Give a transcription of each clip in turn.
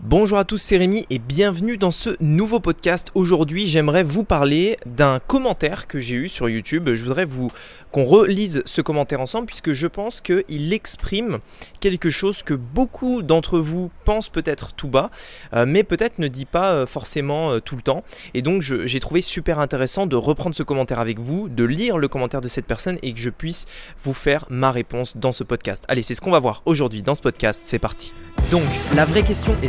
Bonjour à tous, c'est Rémi et bienvenue dans ce nouveau podcast. Aujourd'hui, j'aimerais vous parler d'un commentaire que j'ai eu sur YouTube. Je voudrais vous qu'on relise ce commentaire ensemble puisque je pense qu'il exprime quelque chose que beaucoup d'entre vous pensent peut-être tout bas, euh, mais peut-être ne dit pas euh, forcément euh, tout le temps. Et donc j'ai trouvé super intéressant de reprendre ce commentaire avec vous, de lire le commentaire de cette personne et que je puisse vous faire ma réponse dans ce podcast. Allez, c'est ce qu'on va voir aujourd'hui dans ce podcast. C'est parti. Donc, la vraie question est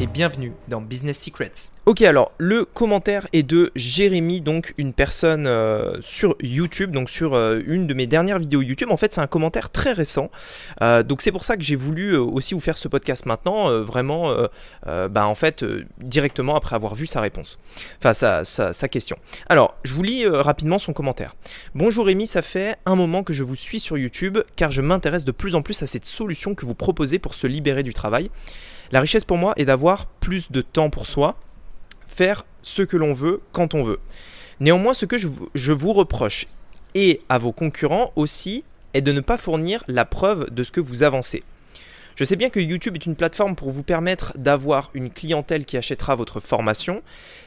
et bienvenue dans Business Secrets. Ok, alors le commentaire est de Jérémy, donc une personne euh, sur YouTube, donc sur euh, une de mes dernières vidéos YouTube. En fait, c'est un commentaire très récent, euh, donc c'est pour ça que j'ai voulu aussi vous faire ce podcast maintenant, vraiment, bah, en fait, directement après avoir vu sa réponse, enfin sa, sa question. Alors, je vous lis rapidement son commentaire. Bonjour Rémi, ça fait un moment que je vous suis sur YouTube car je m'intéresse de plus en plus à cette solution que vous proposez pour se libérer du travail. La richesse pour moi est d'avoir plus de temps pour soi, faire ce que l'on veut quand on veut. Néanmoins, ce que je, vous reproche, et à vos concurrents aussi, est de ne pas fournir la preuve de ce que vous avancez. Je sais bien que YouTube est une plateforme pour vous permettre d'avoir une clientèle qui achètera votre formation,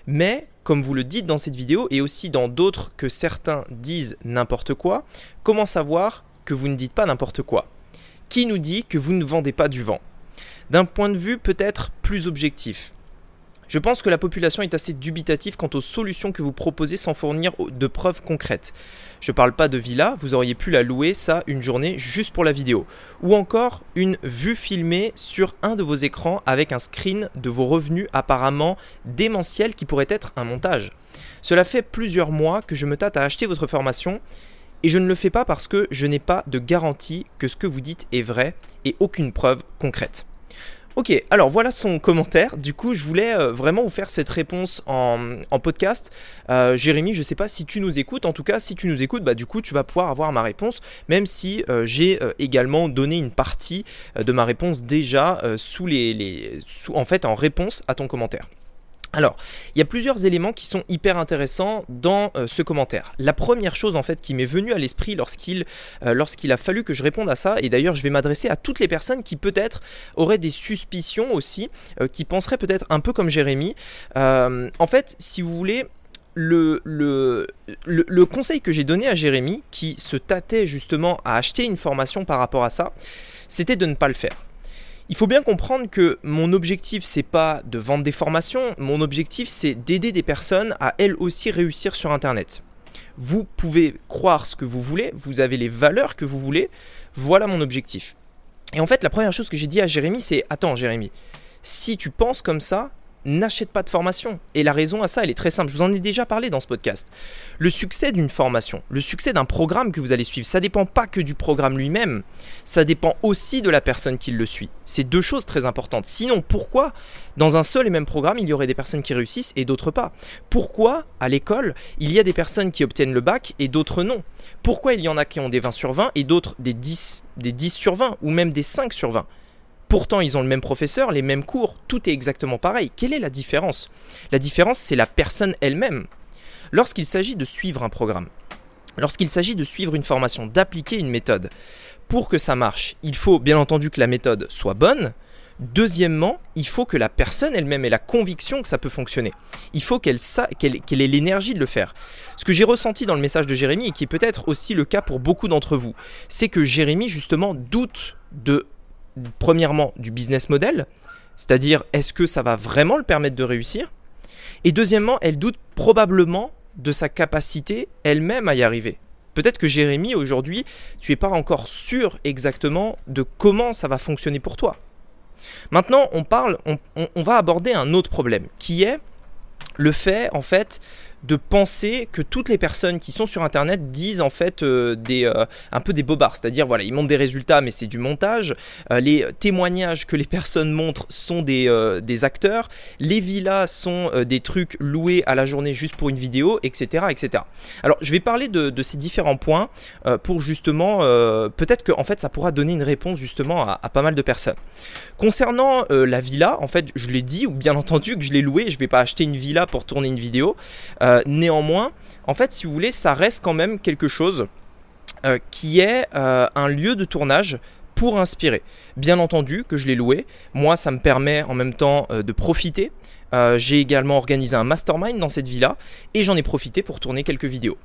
mais comme vous le dites dans cette vidéo et aussi dans d'autres que certains disent n'importe quoi, comment savoir que vous ne dites pas n'importe quoi? Qui nous dit que vous ne vendez pas du vent? D'un point de vue peut-être plus objectif. Je pense que la population est assez dubitative quant aux solutions que vous proposez sans fournir de preuves concrètes. Je parle pas de villa, vous auriez pu la louer ça une journée juste pour la vidéo. Ou encore une vue filmée sur un de vos écrans avec un screen de vos revenus apparemment démentiel qui pourrait être un montage. Cela fait plusieurs mois que je me tâte à acheter votre formation et je ne le fais pas parce que je n'ai pas de garantie que ce que vous dites est vrai et aucune preuve concrète. Ok, alors voilà son commentaire. Du coup, je voulais euh, vraiment vous faire cette réponse en, podcast. Euh, Jérémy, je ne sais pas si tu nous écoutes. En tout cas, si tu nous écoutes, bah, du coup, tu vas pouvoir avoir ma réponse, même si euh, j'ai également donné une partie de ma réponse déjà sous les, sous, en fait, en réponse à ton commentaire. Alors, il y a plusieurs éléments qui sont hyper intéressants dans euh, ce commentaire. La première chose en fait qui m'est venue à l'esprit lorsqu'il euh, lorsqu'il a fallu que je réponde à ça, et d'ailleurs je vais m'adresser à toutes les personnes qui peut-être auraient des suspicions aussi, euh, qui penseraient peut-être un peu comme Jérémy. en fait, si vous voulez, le, conseil que j'ai donné à Jérémy, qui se tâtait justement à acheter une formation par rapport à ça, c'était de ne pas le faire. Il faut bien comprendre que mon objectif c'est pas de vendre des formations, mon objectif c'est d'aider des personnes à elles aussi réussir sur internet. Vous pouvez croire ce que vous voulez, vous avez les valeurs que vous voulez, voilà mon objectif. Et en fait, la première chose que j'ai dit à Jérémy, c'est Attends, Jérémy, si tu penses comme ça, n'achète pas de formation. Et la raison à ça, elle est très simple. Je vous en ai déjà parlé dans ce podcast. Le succès d'une formation, le succès d'un programme que vous allez suivre, ça dépend pas que du programme lui-même, ça dépend aussi de la personne qui le suit. C'est deux choses très importantes. Sinon, pourquoi dans un seul et même programme, il y aurait des personnes qui réussissent et d'autres pas? Pourquoi à l'école, il y a des personnes qui obtiennent le bac et d'autres non? Pourquoi il y en a qui ont des 20 sur 20 et d'autres des 10, des 10 sur 20 ou même des 5 sur 20 Pourtant, ils ont le même professeur, les mêmes cours, tout est exactement pareil. Quelle est la différence? La différence, c'est la personne elle-même. Lorsqu'il s'agit de suivre un programme, lorsqu'il s'agit de suivre une formation, d'appliquer une méthode, pour que ça marche, il faut bien entendu que la méthode soit bonne. Deuxièmement, il faut que la personne elle-même ait la conviction que ça peut fonctionner. Il faut qu'elle ait l'énergie de le faire. Ce que j'ai ressenti dans le message de Jérémy, et qui est peut-être aussi le cas pour beaucoup d'entre vous, c'est que Jérémy justement doute de premièrement du business model, c'est-à-dire est-ce que ça va vraiment le permettre de réussir? Et deuxièmement, elle doute probablement de sa capacité elle-même à y arriver. Peut-être que Jérémy, aujourd'hui, tu n'es pas encore sûr exactement de comment ça va fonctionner pour toi. Maintenant, on parle, on, va aborder un autre problème, qui est le fait, en fait, de penser que toutes les personnes qui sont sur internet disent en fait euh, des, euh, un peu des bobards, c'est-à-dire voilà, ils montrent des résultats mais c'est du montage, euh, les témoignages que les personnes montrent sont des, acteurs, les villas sont des trucs loués à la journée juste pour une vidéo, etc. etc. Alors je vais parler de, ces différents points pour justement, peut-être que en fait ça pourra donner une réponse justement à, pas mal de personnes. Concernant la villa, en fait je l'ai dit, ou bien entendu que je l'ai loué, je vais pas acheter une villa pour tourner une vidéo. Néanmoins, en fait, si vous voulez, ça reste quand même quelque chose euh, qui est euh, un lieu de tournage pour inspirer. Bien entendu que je l'ai loué. Moi, ça me permet en même temps de profiter. J'ai également organisé un mastermind dans cette villa et j'en ai profité pour tourner quelques vidéos.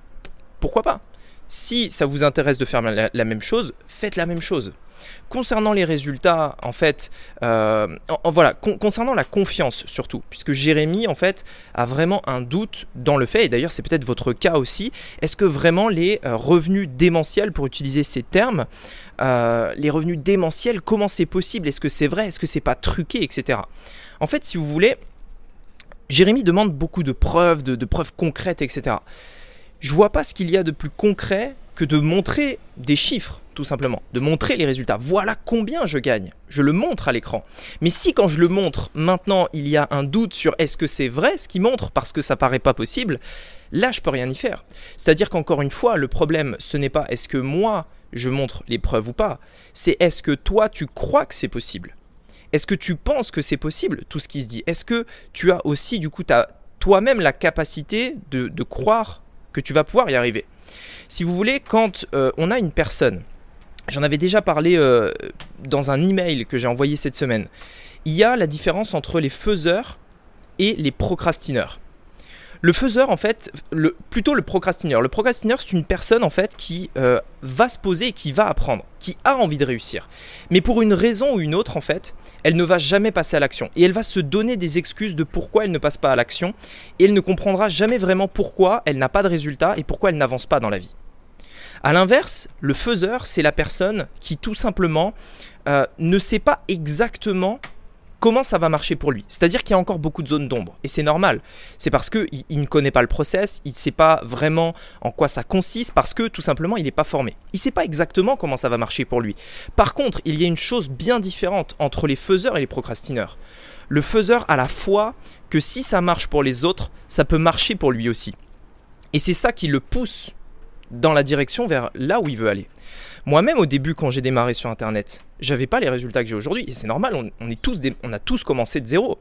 Pourquoi pas? Si ça vous intéresse de faire la même chose, faites la même chose. Concernant les résultats, en fait, euh, voilà, concernant la confiance surtout, puisque Jérémy, en fait, a vraiment un doute dans le fait, et d'ailleurs c'est peut-être votre cas aussi, est-ce que vraiment les euh, revenus démentiels, pour utiliser ces termes, euh, les revenus démentiels, comment c'est possible? Est-ce que c'est vrai? Est-ce que c'est pas truqué, etc. En fait, si vous voulez, Jérémy demande beaucoup de preuves, de preuves concrètes, etc. Je vois pas ce qu'il y a de plus concret que de montrer des chiffres, tout simplement, de montrer les résultats. Voilà combien je gagne. Je le montre à l'écran. Mais si quand je le montre, maintenant, il y a un doute sur est-ce que c'est vrai ce qu'il montre parce que ça paraît pas possible, là, je peux rien y faire. C'est-à-dire qu'encore une fois, le problème, ce n'est pas est-ce que moi, je montre les preuves ou pas, c'est est-ce que toi, tu crois que c'est possible Est-ce que tu penses que c'est possible, tout ce qui se dit Est-ce que tu as aussi, du coup, toi-même la capacité de, de croire que tu vas pouvoir y arriver si vous voulez, quand euh, on a une personne, j'en avais déjà parlé euh, dans un email que j'ai envoyé cette semaine, il y a la différence entre les faiseurs et les procrastineurs. Le faiseur, en fait, plutôt le procrastineur. Le procrastineur, c'est une personne, en fait, qui euh, va se poser et qui va apprendre, qui a envie de réussir. Mais pour une raison ou une autre, en fait, elle ne va jamais passer à l'action. Et elle va se donner des excuses de pourquoi elle ne passe pas à l'action. Et elle ne comprendra jamais vraiment pourquoi elle n'a pas de résultat et pourquoi elle n'avance pas dans la vie. A l'inverse, le faiseur, c'est la personne qui tout simplement euh, ne sait pas exactement comment ça va marcher pour lui. C'est-à-dire qu'il y a encore beaucoup de zones d'ombre. Et c'est normal. C'est parce qu'il il ne connaît pas le process, il ne sait pas vraiment en quoi ça consiste, parce que tout simplement, il n'est pas formé. Il ne sait pas exactement comment ça va marcher pour lui. Par contre, il y a une chose bien différente entre les faiseurs et les procrastineurs. Le faiseur a la foi que si ça marche pour les autres, ça peut marcher pour lui aussi. Et c'est ça qui le pousse dans la direction vers là où il veut aller. Moi-même, au début, quand j'ai démarré sur Internet, j'avais pas les résultats que j'ai aujourd'hui. Et c'est normal, on, est tous on a tous commencé de zéro.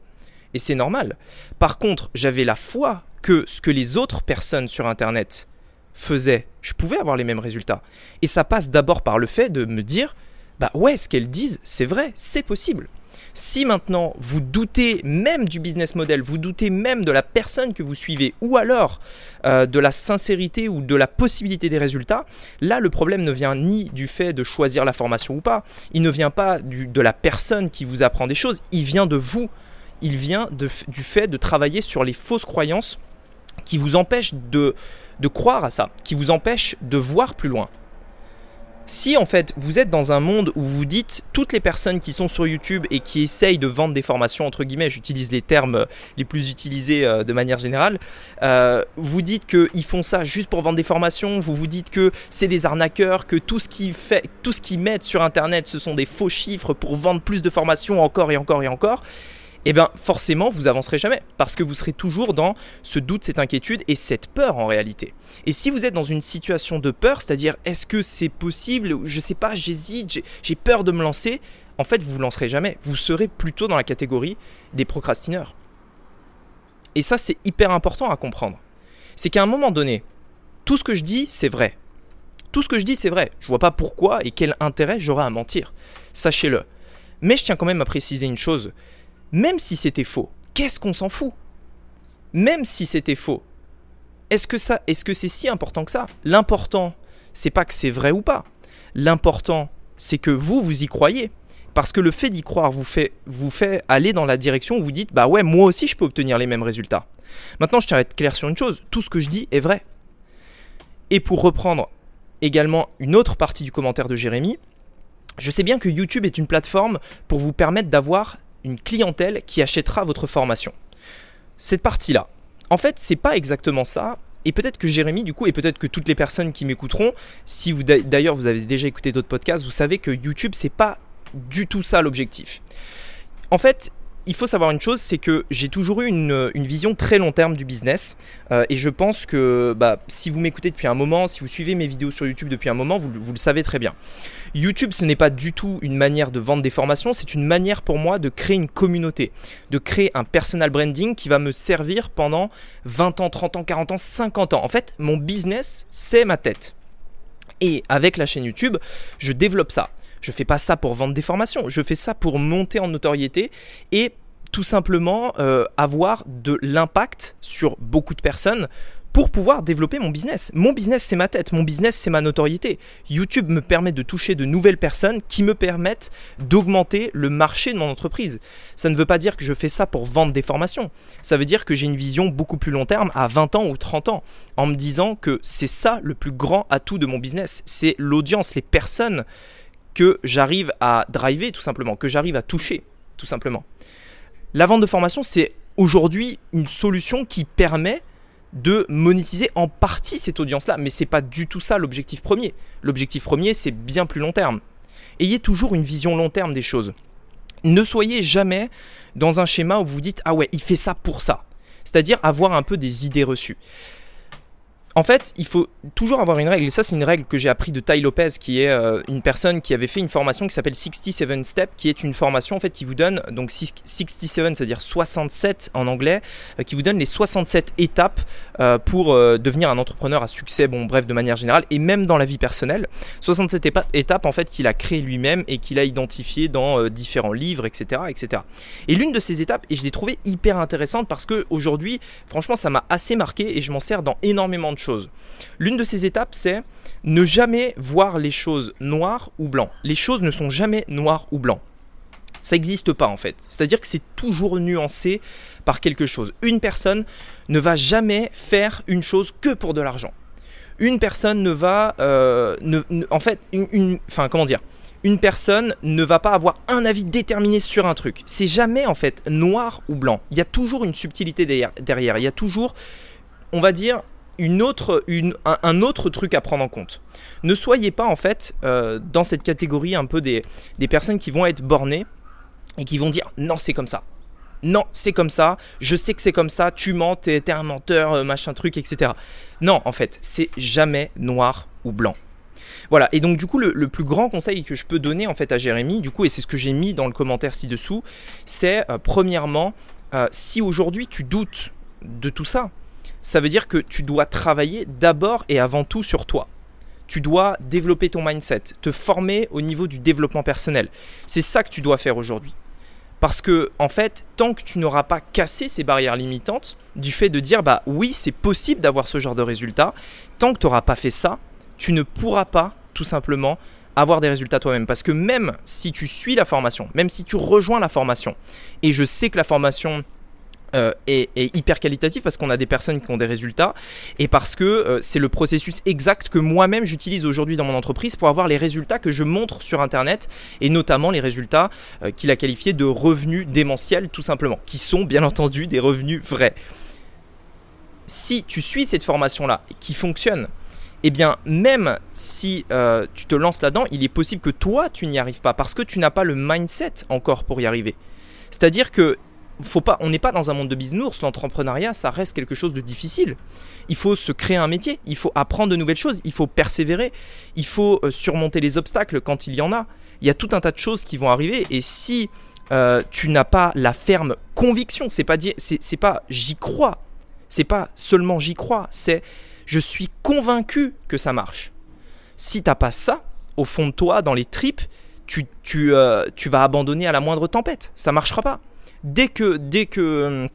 Et c'est normal. Par contre, j'avais la foi que ce que les autres personnes sur Internet faisaient, je pouvais avoir les mêmes résultats. Et ça passe d'abord par le fait de me dire, bah ouais, ce qu'elles disent, c'est vrai, c'est possible. Si maintenant vous doutez même du business model, vous doutez même de la personne que vous suivez, ou alors euh, de la sincérité ou de la possibilité des résultats, là le problème ne vient ni du fait de choisir la formation ou pas, il ne vient pas de la personne qui vous apprend des choses, il vient de vous, il vient du fait de travailler sur les fausses croyances qui vous empêchent de croire à ça, qui vous empêchent de voir plus loin. Si en fait vous êtes dans un monde où vous dites toutes les personnes qui sont sur YouTube et qui essayent de vendre des formations, entre guillemets, j'utilise les termes euh, les plus utilisés euh, de manière générale, euh, vous dites qu'ils font ça juste pour vendre des formations, vous vous dites que c'est des arnaqueurs, que tout ce qu'ils fait, tout ce qu'ils mettent sur internet ce sont des faux chiffres pour vendre plus de formations encore et encore et encore eh bien forcément vous avancerez jamais parce que vous serez toujours dans ce doute, cette inquiétude et cette peur en réalité. Et si vous êtes dans une situation de peur, c'est-à-dire est-ce que c'est possible, je sais pas, j'hésite, j'ai peur de me lancer, en fait vous vous lancerez jamais. Vous serez plutôt dans la catégorie des procrastineurs. Et ça c'est hyper important à comprendre. C'est qu'à un moment donné, tout ce que je dis c'est vrai. Tout ce que je dis c'est vrai. Je vois pas pourquoi et quel intérêt j'aurais à mentir. Sachez-le. Mais je tiens quand même à préciser une chose, même si c'était faux, qu'est-ce qu'on s'en fout? Même si c'était faux, est-ce que ça, est-ce que c'est si important que ça? L'important, c'est pas que c'est vrai ou pas. L'important, c'est que vous, vous y croyez. Parce que le fait d'y croire vous fait, vous fait aller dans la direction où vous dites Bah ouais, moi aussi je peux obtenir les mêmes résultats. Maintenant, je tiens à être clair sur une chose tout ce que je dis est vrai. Et pour reprendre également une autre partie du commentaire de Jérémy, je sais bien que YouTube est une plateforme pour vous permettre d'avoir une clientèle qui achètera votre formation. Cette partie-là, en fait, c'est pas exactement ça. Et peut-être que Jérémy, du coup, et peut-être que toutes les personnes qui m'écouteront, si vous d'ailleurs vous avez déjà écouté d'autres podcasts, vous savez que YouTube, c'est pas du tout ça l'objectif. En fait, il faut savoir une chose, c'est que j'ai toujours eu une, vision très long terme du business. Euh, et je pense que bah, si vous m'écoutez depuis un moment, si vous suivez mes vidéos sur YouTube depuis un moment, vous, le savez très bien. YouTube, ce n'est pas du tout une manière de vendre des formations, c'est une manière pour moi de créer une communauté, de créer un personal branding qui va me servir pendant 20 ans, 30 ans, 40 ans, 50 ans. En fait, mon business, c'est ma tête. Et avec la chaîne YouTube, je développe ça. Je fais pas ça pour vendre des formations, je fais ça pour monter en notoriété et tout simplement euh, avoir de l'impact sur beaucoup de personnes pour pouvoir développer mon business. Mon business, c'est ma tête, mon business, c'est ma notoriété. YouTube me permet de toucher de nouvelles personnes qui me permettent d'augmenter le marché de mon entreprise. Ça ne veut pas dire que je fais ça pour vendre des formations. Ça veut dire que j'ai une vision beaucoup plus long terme, à 20 ans ou 30 ans, en me disant que c'est ça le plus grand atout de mon business. C'est l'audience, les personnes que j'arrive à driver tout simplement, que j'arrive à toucher tout simplement. La vente de formation, c'est aujourd'hui une solution qui permet de monétiser en partie cette audience-là, mais c'est pas du tout ça l'objectif premier. L'objectif premier, c'est bien plus long terme. Ayez toujours une vision long terme des choses. Ne soyez jamais dans un schéma où vous dites ah ouais, il fait ça pour ça. C'est-à-dire avoir un peu des idées reçues. En fait, il faut toujours avoir une règle, et ça c'est une règle que j'ai appris de Ty Lopez, qui est euh, une personne qui avait fait une formation qui s'appelle 67 Step, qui est une formation en fait qui vous donne, donc 67, c'est-à-dire 67 en anglais, euh, qui vous donne les 67 étapes euh, pour devenir un entrepreneur à succès, bon bref, de manière générale, et même dans la vie personnelle. 67 étapes en fait qu'il a créé lui-même et qu'il a identifié dans différents livres, etc. etc. Et l'une de ces étapes, et je l'ai trouvée hyper intéressante parce que aujourd'hui, franchement, ça m'a assez marqué et je m'en sers dans énormément de choses L'une de ces étapes, c'est ne jamais voir les choses noires ou blancs. Les choses ne sont jamais noires ou blancs. Ça n'existe pas en fait. C'est-à-dire que c'est toujours nuancé par quelque chose. Une personne ne va jamais faire une chose que pour de l'argent. Une personne ne va, euh, en fait, une, enfin comment dire, une personne ne va pas avoir un avis déterminé sur un truc. C'est jamais en fait noir ou blanc. Il y a toujours une subtilité derrière. Il y a toujours, on va dire, une autre, un, autre truc à prendre en compte. Ne soyez pas en fait euh, dans cette catégorie un peu des, des personnes qui vont être bornées et qui vont dire non c'est comme ça. Non, c'est comme ça, je sais que c'est comme ça, tu mens, t'es un menteur, euh, machin truc, etc. Non, en fait, c'est jamais noir ou blanc. Voilà, et donc du coup, le, plus grand conseil que je peux donner en fait à Jérémy, du coup, et c'est ce que j'ai mis dans le commentaire ci-dessous, c'est euh, premièrement, si aujourd'hui tu doutes de tout ça, ça veut dire que tu dois travailler d'abord et avant tout sur toi. Tu dois développer ton mindset, te former au niveau du développement personnel. C'est ça que tu dois faire aujourd'hui. Parce que, en fait, tant que tu n'auras pas cassé ces barrières limitantes, du fait de dire, bah oui, c'est possible d'avoir ce genre de résultat, tant que tu n'auras pas fait ça, tu ne pourras pas, tout simplement, avoir des résultats toi-même. Parce que même si tu suis la formation, même si tu rejoins la formation, et je sais que la formation euh, est, hyper qualitatif parce qu'on a des personnes qui ont des résultats et parce que euh, c'est le processus exact que moi-même j'utilise aujourd'hui dans mon entreprise pour avoir les résultats que je montre sur internet et notamment les résultats euh, qu'il a qualifiés de revenus démentiels tout simplement qui sont bien entendu des revenus vrais. Si tu suis cette formation là qui fonctionne eh bien, même si tu te lances là-dedans, il est possible que toi, tu n'y arrives pas parce que tu n'as pas le mindset encore pour y arriver. C'est-à-dire que on n'est pas dans un monde de bisounours. L'entrepreneuriat, ça reste quelque chose de difficile. Il faut se créer un métier, il faut apprendre de nouvelles choses, il faut persévérer, il faut euh, surmonter les obstacles quand il y en a. Il y a tout un tas de choses qui vont arriver et si euh, tu n'as pas la ferme conviction, c'est pas c'est pas j'y crois, c'est pas seulement j'y crois, c'est je suis convaincu que ça marche. Si t'as pas ça au fond de toi, dans les tripes, tu, tu, euh, tu vas abandonner à la moindre tempête. Ça marchera pas dès que, dès que hum,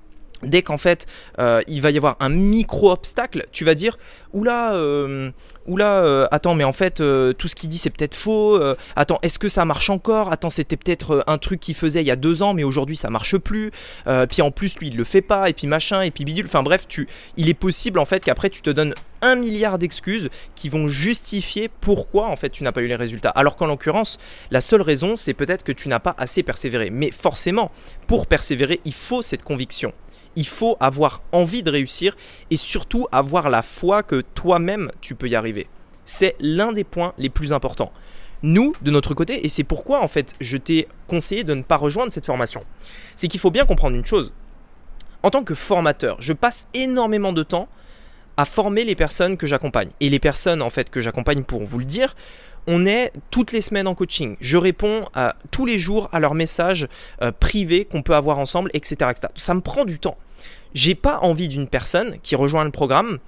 dès qu'en fait euh, il va y avoir un micro obstacle, tu vas dire oula, euh, oula, euh, attends, mais en fait tout ce qu'il dit c'est peut-être faux. attends, est-ce que ça marche encore? Attends, c'était peut-être un truc qu'il faisait il y a deux ans, mais aujourd'hui ça marche plus. puis en plus lui il le fait pas, et puis machin, et puis bidule. Enfin bref, tu, il est possible en fait qu'après tu te donnes un milliard d'excuses qui vont justifier pourquoi en fait tu n'as pas eu les résultats. Alors qu'en l'occurrence, la seule raison c'est peut-être que tu n'as pas assez persévéré. Mais forcément, pour persévérer, il faut cette conviction il faut avoir envie de réussir et surtout avoir la foi que toi-même tu peux y arriver. C'est l'un des points les plus importants. Nous, de notre côté, et c'est pourquoi en fait je t'ai conseillé de ne pas rejoindre cette formation, c'est qu'il faut bien comprendre une chose. En tant que formateur, je passe énormément de temps à former les personnes que j'accompagne. Et les personnes en fait que j'accompagne, pour vous le dire, on est toutes les semaines en coaching. Je réponds tous les jours à leurs messages euh, privés qu'on peut avoir ensemble, etc., Ça me prend du temps. J'ai pas envie d'une personne qui rejoint le programme,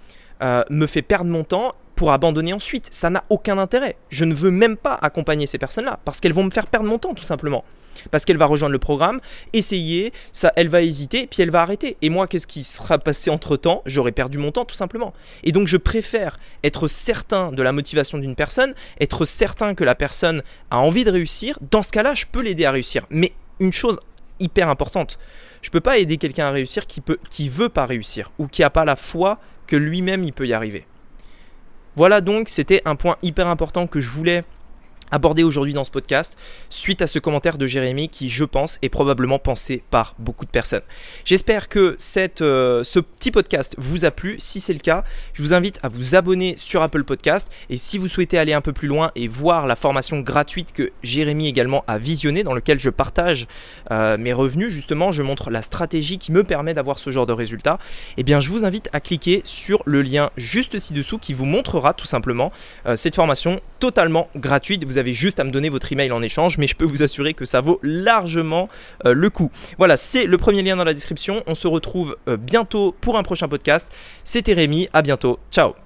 euh, me fait perdre mon temps pour abandonner ensuite. Ça n'a aucun intérêt. Je ne veux même pas accompagner ces personnes-là parce qu'elles vont me faire perdre mon temps tout simplement. Parce qu'elle va rejoindre le programme, essayer, ça, elle va hésiter, puis elle va arrêter. Et moi, qu'est-ce qui sera passé entre temps J'aurais perdu mon temps tout simplement. Et donc, je préfère être certain de la motivation d'une personne, être certain que la personne a envie de réussir. Dans ce cas-là, je peux l'aider à réussir. Mais une chose hyper importante, je peux pas aider quelqu'un à réussir qui peut, qui veut pas réussir ou qui a pas la foi que lui-même il peut y arriver. Voilà donc, c'était un point hyper important que je voulais abordé aujourd'hui dans ce podcast suite à ce commentaire de Jérémy qui je pense est probablement pensé par beaucoup de personnes. J'espère que cette, euh, ce petit podcast vous a plu. Si c'est le cas, je vous invite à vous abonner sur Apple Podcast et si vous souhaitez aller un peu plus loin et voir la formation gratuite que Jérémy également a visionnée dans lequel je partage euh, mes revenus justement, je montre la stratégie qui me permet d'avoir ce genre de résultats, eh bien je vous invite à cliquer sur le lien juste ci-dessous qui vous montrera tout simplement euh, cette formation totalement gratuite. Vous avez juste à me donner votre email en échange, mais je peux vous assurer que ça vaut largement euh, le coup. Voilà, c'est le premier lien dans la description. On se retrouve euh, bientôt pour un prochain podcast. C'était Rémi, à bientôt. Ciao